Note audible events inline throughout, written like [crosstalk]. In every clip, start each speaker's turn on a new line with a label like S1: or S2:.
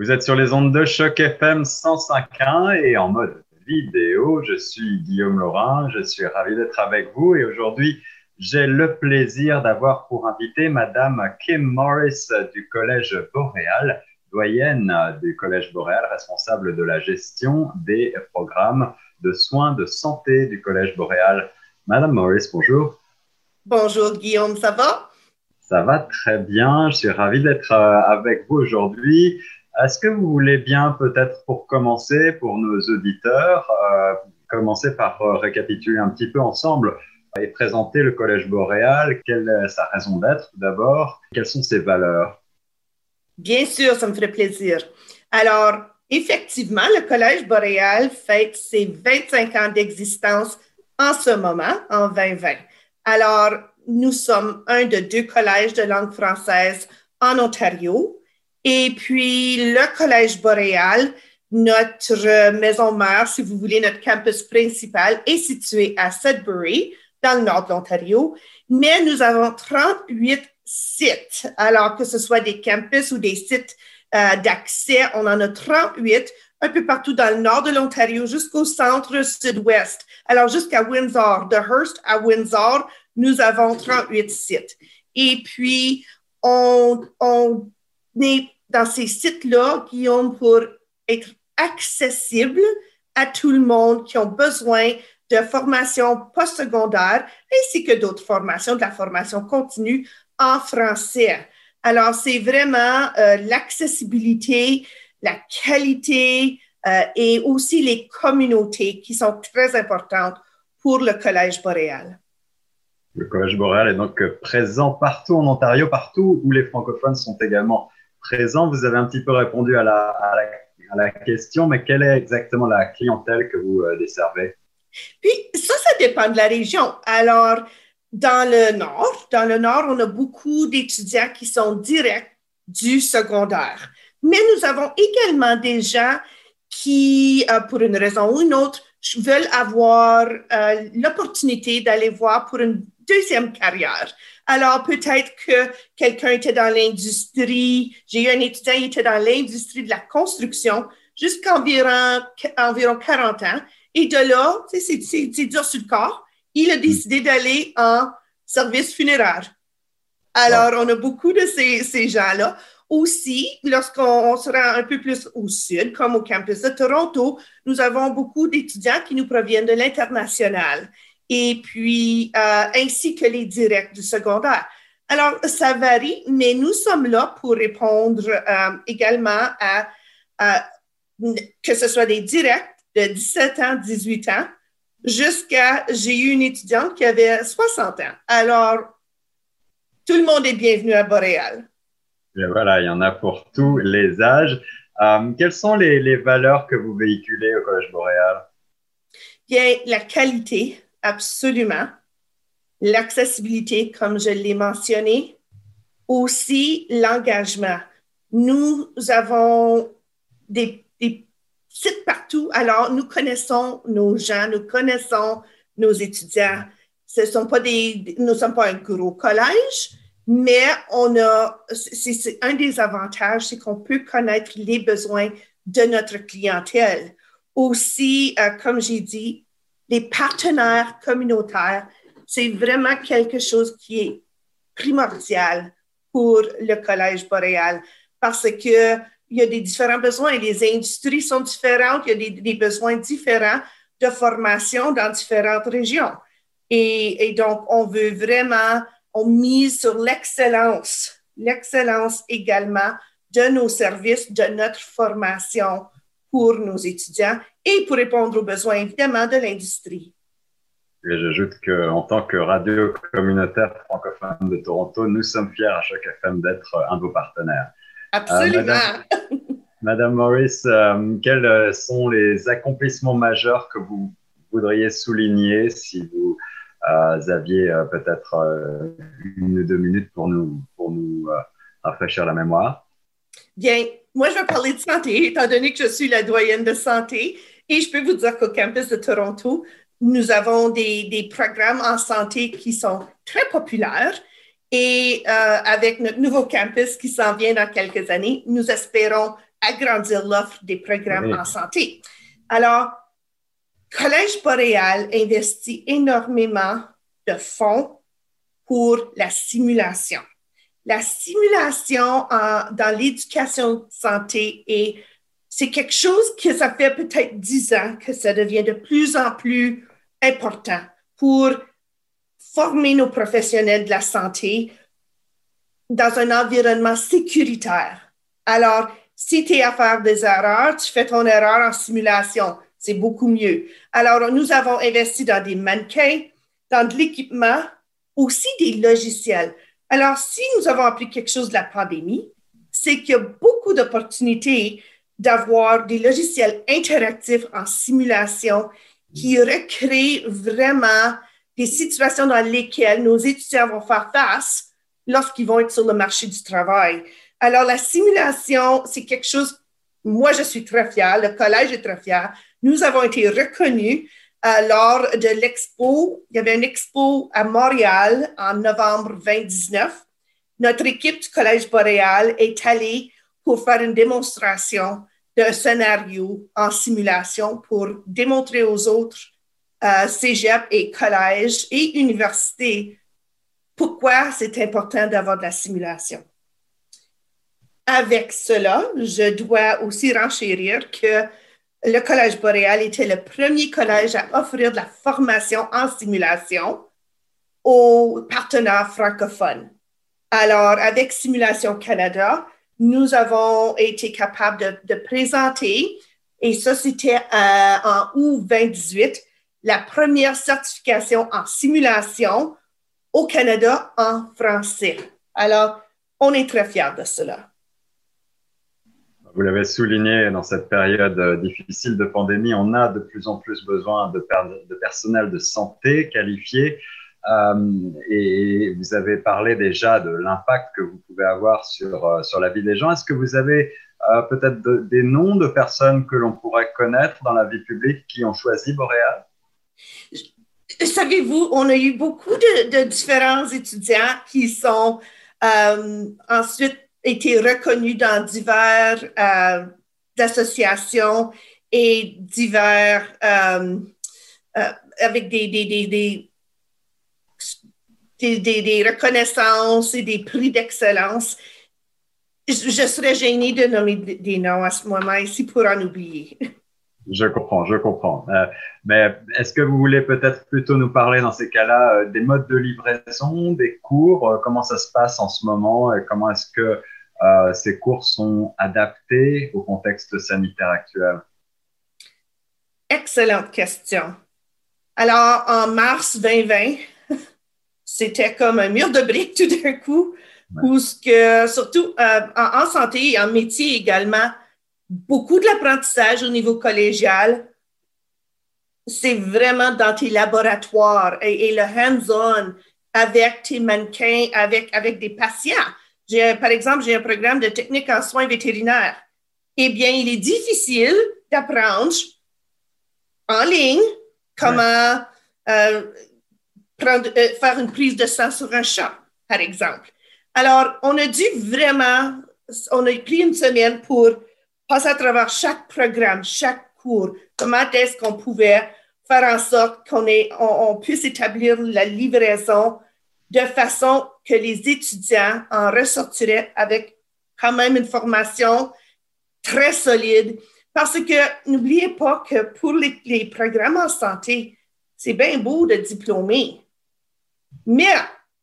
S1: Vous êtes sur les ondes de choc FM 105.1 et en mode vidéo. Je suis Guillaume Laurin, je suis ravi d'être avec vous et aujourd'hui, j'ai le plaisir d'avoir pour invité Madame Kim Morris du Collège Boréal, doyenne du Collège Boréal, responsable de la gestion des programmes de soins de santé du Collège Boréal. Madame Morris, bonjour.
S2: Bonjour Guillaume, ça va?
S1: Ça va très bien. Je suis ravi d'être euh, avec vous aujourd'hui. Est-ce que vous voulez bien, peut-être pour commencer, pour nos auditeurs, euh, commencer par euh, récapituler un petit peu ensemble et présenter le Collège Boréal? Quelle est sa raison d'être d'abord? Quelles sont ses valeurs?
S2: Bien sûr, ça me ferait plaisir. Alors, effectivement, le Collège Boréal fête ses 25 ans d'existence en ce moment, en 2020. Alors, nous sommes un de deux collèges de langue française en Ontario. Et puis, le Collège Boréal, notre maison mère, si vous voulez, notre campus principal est situé à Sudbury, dans le nord de l'Ontario. Mais nous avons 38 sites. Alors, que ce soit des campus ou des sites euh, d'accès, on en a 38 un peu partout dans le nord de l'Ontario jusqu'au centre sud-ouest. Alors, jusqu'à Windsor, de Hearst à Windsor, nous avons 38 sites. Et puis, on, on dans ces sites-là, ont pour être accessibles à tout le monde qui ont besoin de formation postsecondaire ainsi que d'autres formations, de la formation continue en français. Alors, c'est vraiment euh, l'accessibilité, la qualité euh, et aussi les communautés qui sont très importantes pour le Collège boréal.
S1: Le Collège boréal est donc présent partout en Ontario, partout où les francophones sont également présents. Vous avez un petit peu répondu à la, à la, question, mais quelle est exactement la clientèle que vous euh, desservez?
S2: Puis ça, ça dépend de la région. Alors, dans le nord, dans le nord, on a beaucoup d'étudiants qui sont directs du secondaire. Mais nous avons également des gens qui, euh, pour une raison ou une autre, veulent avoir euh, l'opportunité d'aller voir pour une deuxième carrière. Alors, peut-être que quelqu'un était dans l'industrie. J'ai eu un étudiant, qui était dans l'industrie de la construction jusqu'à environ, environ 40 ans. Et de là, c'est dur sur le corps. Il a décidé d'aller en service funéraire. Alors, on a beaucoup de ces, ces gens-là. Aussi, lorsqu'on sera un peu plus au sud, comme au campus de Toronto, nous avons beaucoup d'étudiants qui nous proviennent de l'international et puis euh, ainsi que les directs du secondaire. Alors, ça varie, mais nous sommes là pour répondre euh, également à, que ce soit des directs de 17 ans, 18 ans, jusqu'à, j'ai eu une étudiante qui avait 60 ans. Alors, tout le monde est bienvenu à Boréal.
S1: Et voilà, il y en a pour tous les âges. Euh, quelles sont les, les, valeurs que vous véhiculez au Collège Boréal?
S2: Bien, la qualité, absolument. L'accessibilité, comme je l'ai mentionné. Aussi, l'engagement. Nous avons des, sites partout. Alors, nous connaissons nos gens, nous connaissons nos étudiants. Ce sont pas des, nous ne sommes pas un gros collège, mais on a, c'est un des avantages, c'est qu'on peut connaître les besoins de notre clientèle. Aussi, euh, comme j'ai dit, les partenaires communautaires, c'est vraiment quelque chose qui est primordial pour le Collège boréal parce que il y a des différents besoins. Les industries sont différentes, il y a des, besoins différents de formation dans différentes régions. Et, et donc, on veut vraiment on mise sur l'excellence, l'excellence également de nos services, de notre formation pour nos étudiants et pour répondre aux besoins évidemment de l'industrie.
S1: Et j'ajoute qu'en tant que radio communautaire francophone de Toronto, nous sommes fiers à chaque FM d'être un de vos partenaires.
S2: Absolument.
S1: Euh, Madame, Morris, euh, quels sont les accomplissements majeurs que vous voudriez souligner si vous aviez euh, peut-être euh, une ou deux minutes pour nous, pour nous euh, rafraîchir la mémoire?
S2: Bien, moi, je vais parler de santé, étant donné que je suis la doyenne de santé. Et je peux vous dire qu'au campus de Toronto, nous avons des, des, programmes en santé qui sont très populaires. Et avec notre nouveau campus qui s'en vient dans quelques années, nous espérons agrandir l'offre des programmes en santé. Alors, Collège Boréal investit énormément de fonds pour la simulation. La simulation dans l'éducation santé est c'est quelque chose que ça fait peut-être dix ans que ça devient de plus en plus important pour former nos professionnels de la santé dans un environnement sécuritaire. Alors, si tu es à faire des erreurs, tu fais ton erreur en simulation. C'est beaucoup mieux. Alors, nous avons investi dans des mannequins, dans de l'équipement, aussi des logiciels. Alors, si nous avons appris quelque chose de la pandémie, c'est qu'il y a beaucoup d'opportunités d'avoir des logiciels interactifs en simulation qui recréent vraiment des situations dans lesquelles nos étudiants vont faire face lorsqu'ils vont être sur le marché du travail. Alors, la simulation, c'est quelque chose, moi, je suis très fière, le collège est très fier. Nous avons été reconnus euh, lors de l'expo. Il y avait une expo à Montréal en novembre 2019. Notre équipe du Collège boréal est allée pour faire une démonstration d'un scénario en simulation pour démontrer aux autres euh, cégep et collèges et universités pourquoi c'est important d'avoir de la simulation. Avec cela, je dois aussi renchérir que le Collège boréal était le premier collège à offrir de la formation en simulation aux partenaires francophones. Alors, avec Simulation Canada, nous avons été capables de, présenter, et ça c'était euh, en août 2018, la première certification en simulation au Canada en français. Alors, on est très fiers de cela.
S1: Vous l'avez souligné, dans cette période euh, difficile de pandémie, on a de plus en plus besoin de, personnel de santé qualifié. Euh, et vous avez parlé déjà de l'impact que vous pouvez avoir sur, euh, sur la vie des gens. Est-ce que vous avez peut-être des noms de personnes que l'on pourrait connaître dans la vie publique qui ont choisi Boréal?
S2: Savez-vous, on a eu beaucoup de, différents étudiants qui sont ensuite été reconnus dans diverses euh, associations et divers euh, euh, avec des, des, des, des, reconnaissances et des prix d'excellence. Je, serais gênée de nommer des noms à ce moment ici pour en oublier. [laughs]
S1: Je comprends, je comprends. mais est-ce que vous voulez peut-être plutôt nous parler dans ces cas-là des modes de livraison, des cours, comment ça se passe en ce moment et comment est-ce que euh, ces cours sont adaptés au contexte sanitaire actuel?
S2: Excellente question. Alors, en mars 2020, [laughs] c'était comme un mur de briques tout d'un coup, où ce que, surtout euh, en, santé et en métier également, beaucoup de l'apprentissage au niveau collégial, c'est vraiment dans tes laboratoires et, et le hands-on avec tes mannequins, avec, avec des patients par exemple, j'ai un programme de technique en soins vétérinaires. Eh bien, il est difficile d'apprendre en ligne comment euh, prendre, euh, faire une prise de sang sur un chat, par exemple. Alors, on a dû vraiment, on a pris une semaine pour passer à travers chaque programme, chaque cours, comment est-ce qu'on pouvait faire en sorte qu'on on puisse établir la livraison de façon que les étudiants en ressortiraient avec quand même une formation très solide. Parce que n'oubliez pas que pour les, programmes en santé, c'est bien beau de diplômer, mais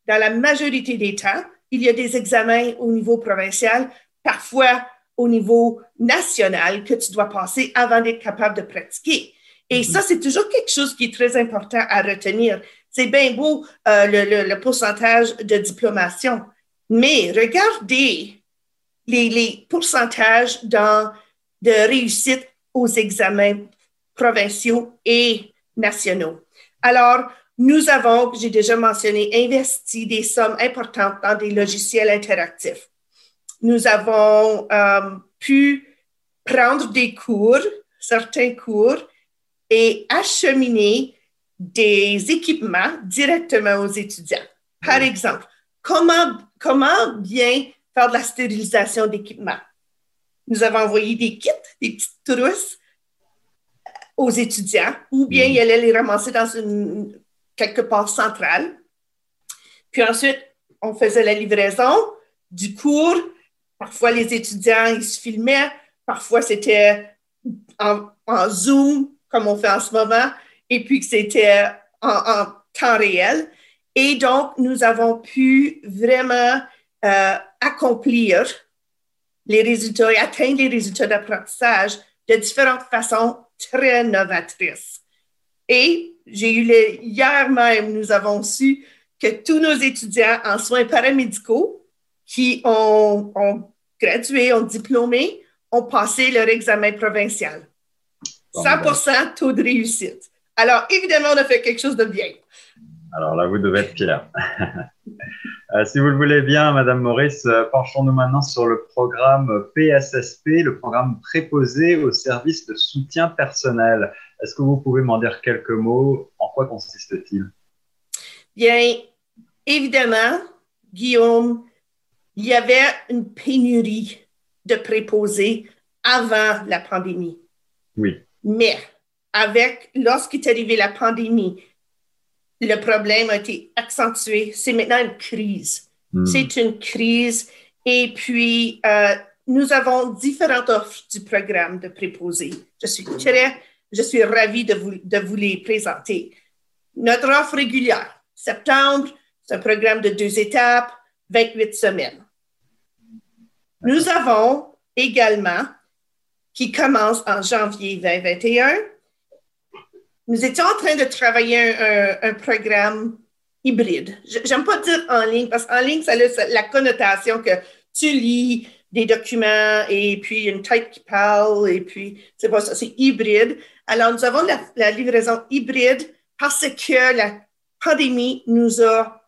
S2: dans la majorité des temps, il y a des examens au niveau provincial, parfois au niveau national que tu dois passer avant d'être capable de pratiquer. Et ça, c'est toujours quelque chose qui est très important à retenir. C'est bien beau euh, le, pourcentage de diplomation, mais regardez les, pourcentages dans, de réussite aux examens provinciaux et nationaux. Alors, nous avons, j'ai déjà mentionné, investi des sommes importantes dans des logiciels interactifs. Nous avons euh, pu prendre des cours, certains cours, et acheminer des équipements directement aux étudiants. Par exemple, comment, comment bien faire de la stérilisation d'équipements? nous avons envoyé des kits, des petites trousses aux étudiants, ou bien mm. ils allaient les ramasser dans une quelque part centrale. Puis ensuite, on faisait la livraison du cours. Parfois, les étudiants, ils se filmaient. Parfois, c'était en, Zoom, comme on fait en ce moment, et puis que c'était en, temps réel. Et donc, nous avons pu vraiment euh, accomplir les résultats et atteindre les résultats d'apprentissage de différentes façons très novatrices. Et j'ai eu les, hier même, nous avons su que tous nos étudiants en soins paramédicaux qui ont, ont gradué, ont diplômé, ont passé leur examen provincial. 100 taux de réussite. Alors, évidemment, on a fait quelque chose de bien.
S1: Alors là, vous devez être fier. [laughs] Euh, si vous le voulez bien, Madame Maurice, euh, penchons-nous maintenant sur le programme PSSP, le programme préposé au service de soutien personnel. Est-ce que vous pouvez m'en dire quelques mots? En quoi consiste-t-il?
S2: Bien, évidemment, Guillaume, il y avait une pénurie de préposés avant la pandémie.
S1: Oui.
S2: Mais avec, lorsqu'est arrivé la pandémie, le problème a été accentué. C'est maintenant une crise. Hmm. C'est une crise. Et puis, euh, nous avons différentes offres du programme de préposés. Je suis très, je suis ravie de vous, de vous les présenter. Notre offre régulière, septembre, c'est un programme de deux étapes, 28 semaines. Nous avons également, qui commence en janvier 2021, nous étions en train de travailler un, programme hybride. J'aime pas dire en ligne parce qu'en ligne, ça a la connotation que tu lis des documents et puis une tête qui parle et puis c'est pas ça, c'est hybride. Alors, nous avons la, livraison hybride parce que la pandémie nous a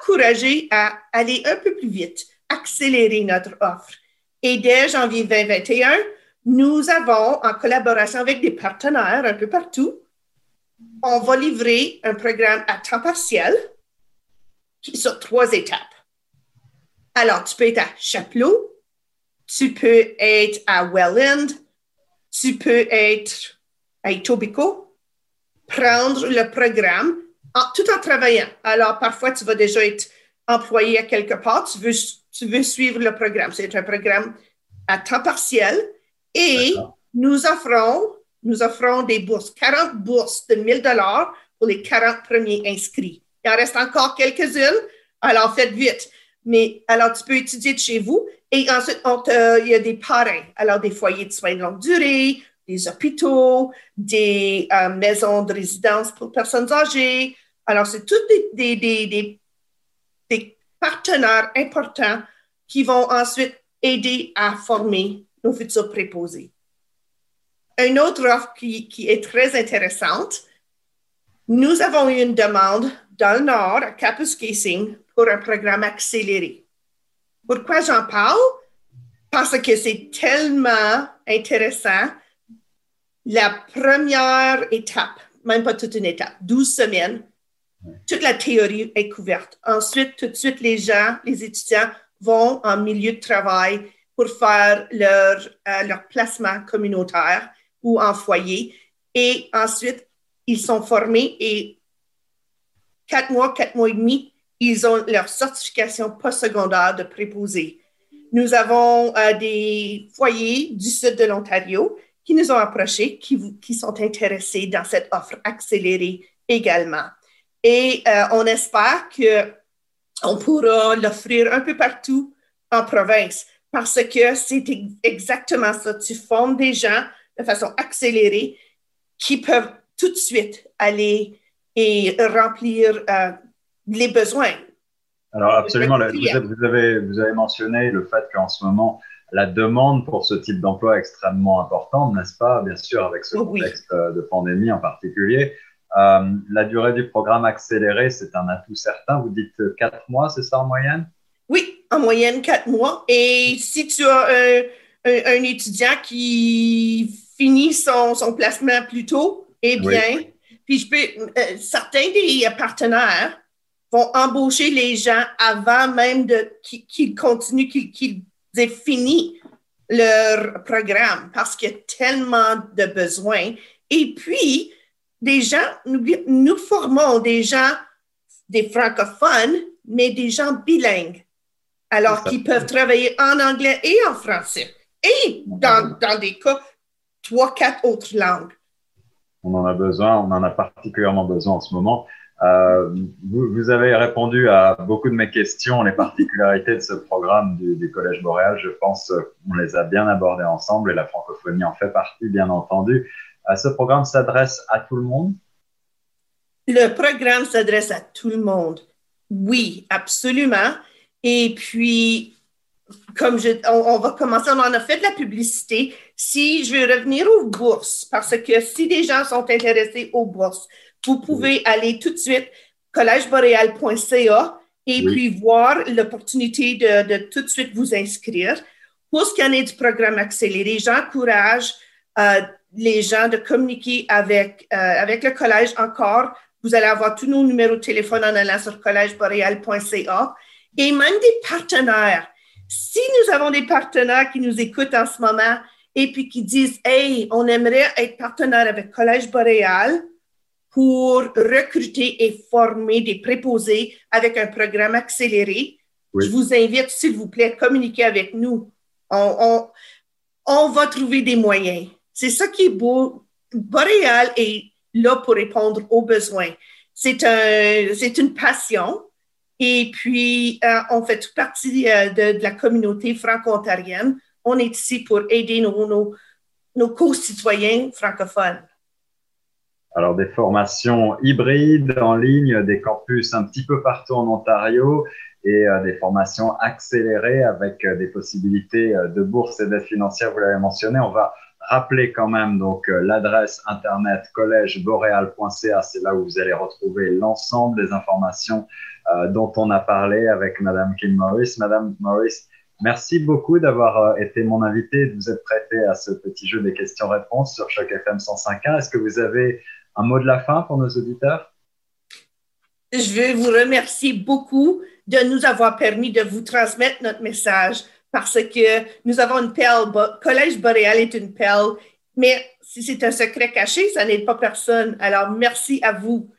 S2: encouragés à aller un peu plus vite, accélérer notre offre. Et dès janvier 2021, nous avons, en collaboration avec des partenaires un peu partout, on va livrer un programme à temps partiel qui sur trois étapes. Alors, tu peux être à Chapelot, tu peux être à Welland, tu peux être à Etobicoke, prendre le programme tout en travaillant. Alors, parfois, tu vas déjà être employé à quelque part, tu veux, tu veux suivre le programme. C'est un programme à temps partiel et nous offrons nous offrons des bourses, 40 bourses de 1000 dollars pour les 40 premiers inscrits. Il en reste encore quelques-unes, alors faites vite. Mais alors, tu peux étudier de chez vous et ensuite, il y a des parrains. Alors, des foyers de soins de longue durée, des hôpitaux, des euh, maisons de résidence pour personnes âgées. Alors, c'est des, des, des, des, partenaires importants qui vont ensuite aider à former nos futurs préposés. Une autre offre qui, est très intéressante, nous avons eu une demande dans le Nord, à Kapuskasing, pour un programme accéléré. Pourquoi j'en parle? Parce que c'est tellement intéressant. La première étape, même pas toute une étape, 12 semaines, toute la théorie est couverte. Ensuite, tout de suite, les gens, les étudiants vont en milieu de travail pour faire leur, euh, leur placement communautaire ou en foyer. Et ensuite, ils sont formés et quatre mois, quatre mois et demi, ils ont leur certification postsecondaire de préposé. Nous avons euh, des foyers du sud de l'Ontario qui nous ont approchés, qui, sont intéressés dans cette offre accélérée également. Et euh, on espère qu'on pourra l'offrir un peu partout en province parce que c'est exactement ça. Tu formes des gens de façon accélérée qui peuvent tout de suite aller et remplir euh, les besoins.
S1: Alors absolument, vous, avez, vous avez mentionné le fait qu'en ce moment, la demande pour ce type d'emploi est extrêmement importante, n'est-ce pas? Bien sûr, avec ce oh contexte euh, de pandémie en particulier. Euh, la durée du programme accéléré, c'est un atout certain. Vous dites quatre mois, c'est ça en moyenne?
S2: Oui, en moyenne quatre mois. Et si tu as un, un étudiant qui finit son, son placement plus tôt, eh bien, puis je peux, euh, certains des partenaires vont embaucher les gens avant même qu'ils continuent, qu'ils aient fini leur programme parce qu'il y a tellement de besoins. Et puis, des gens, nous, nous formons des gens, des francophones, mais des gens bilingues. Alors, qui peuvent travailler en anglais et en français. Et dans, dans des cas, trois, quatre autres langues.
S1: On en a besoin, on en a particulièrement besoin en ce moment. Euh, vous, vous, avez répondu à beaucoup de mes questions, les particularités de ce programme du, du Collège Boréal. Je pense qu'on les a bien abordées ensemble et la francophonie en fait partie, bien entendu. Euh, ce programme s'adresse à tout le monde?
S2: Le programme s'adresse à tout le monde. Oui, absolument. Et puis, comme je, on, on, va commencer, on en a fait de la publicité. Si je veux revenir aux bourses, parce que si des gens sont intéressés aux bourses, vous pouvez aller tout de suite collègeboréal.ca et puis voir l'opportunité de, de, tout de suite vous inscrire. Pour ce qui en est du programme accéléré, j'encourage euh, les gens de communiquer avec, euh, avec le collège encore. Vous allez avoir tous nos numéros de téléphone en allant sur collègeboréal.ca et même des partenaires. Si nous avons des partenaires qui nous écoutent en ce moment et puis qui disent, hey, on aimerait être partenaire avec Collège Boréal, pour recruter et former des préposés avec un programme accéléré. Je vous invite, s'il vous plaît, à communiquer avec nous. On, on, on va trouver des moyens. C'est ça qui est beau. Boréal est là pour répondre aux besoins. C'est un, c'est une passion. Et puis, euh, on fait toute partie euh, de, la communauté franco-ontarienne. On est ici pour aider nos, nos, nos co-citoyens francophones.
S1: Alors des formations hybrides en ligne, des campus un petit peu partout en Ontario et euh, des formations accélérées avec des possibilités de bourse et d'aide financière, vous l'avez mentionné. On va rappeler quand même donc euh, l'adresse internet collègeboréal.ca, c'est là où vous allez retrouver l'ensemble des informations euh, dont on a parlé avec Madame Kim Morris. Madame Morris, merci beaucoup d'avoir été mon invité, de vous être prêté à ce petit jeu des questions-réponses sur Choc FM 105.1. Est-ce que vous avez un mot de la fin pour nos auditeurs?
S2: Je veux vous remercier beaucoup de nous avoir permis de vous transmettre notre message parce que nous avons une perle. Collège Boréal est une perle, mais si c'est un secret caché, ça n'aide pas personne. Alors, merci à vous.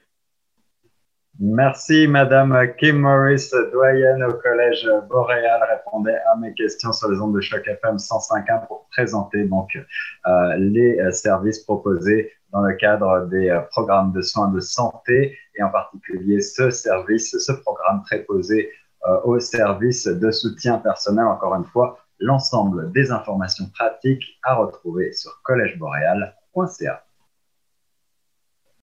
S1: Merci, Madame Kim Morris, doyenne au Collège Boréal, répondait à mes questions sur les ondes de choc FM 105.1 pour présenter donc euh, les services proposés dans le cadre des euh, programmes de soins de santé et en particulier ce service, ce programme préposé euh, au service de soutien personnel. Encore une fois, l'ensemble des informations pratiques à retrouver sur collègeboréal.ca.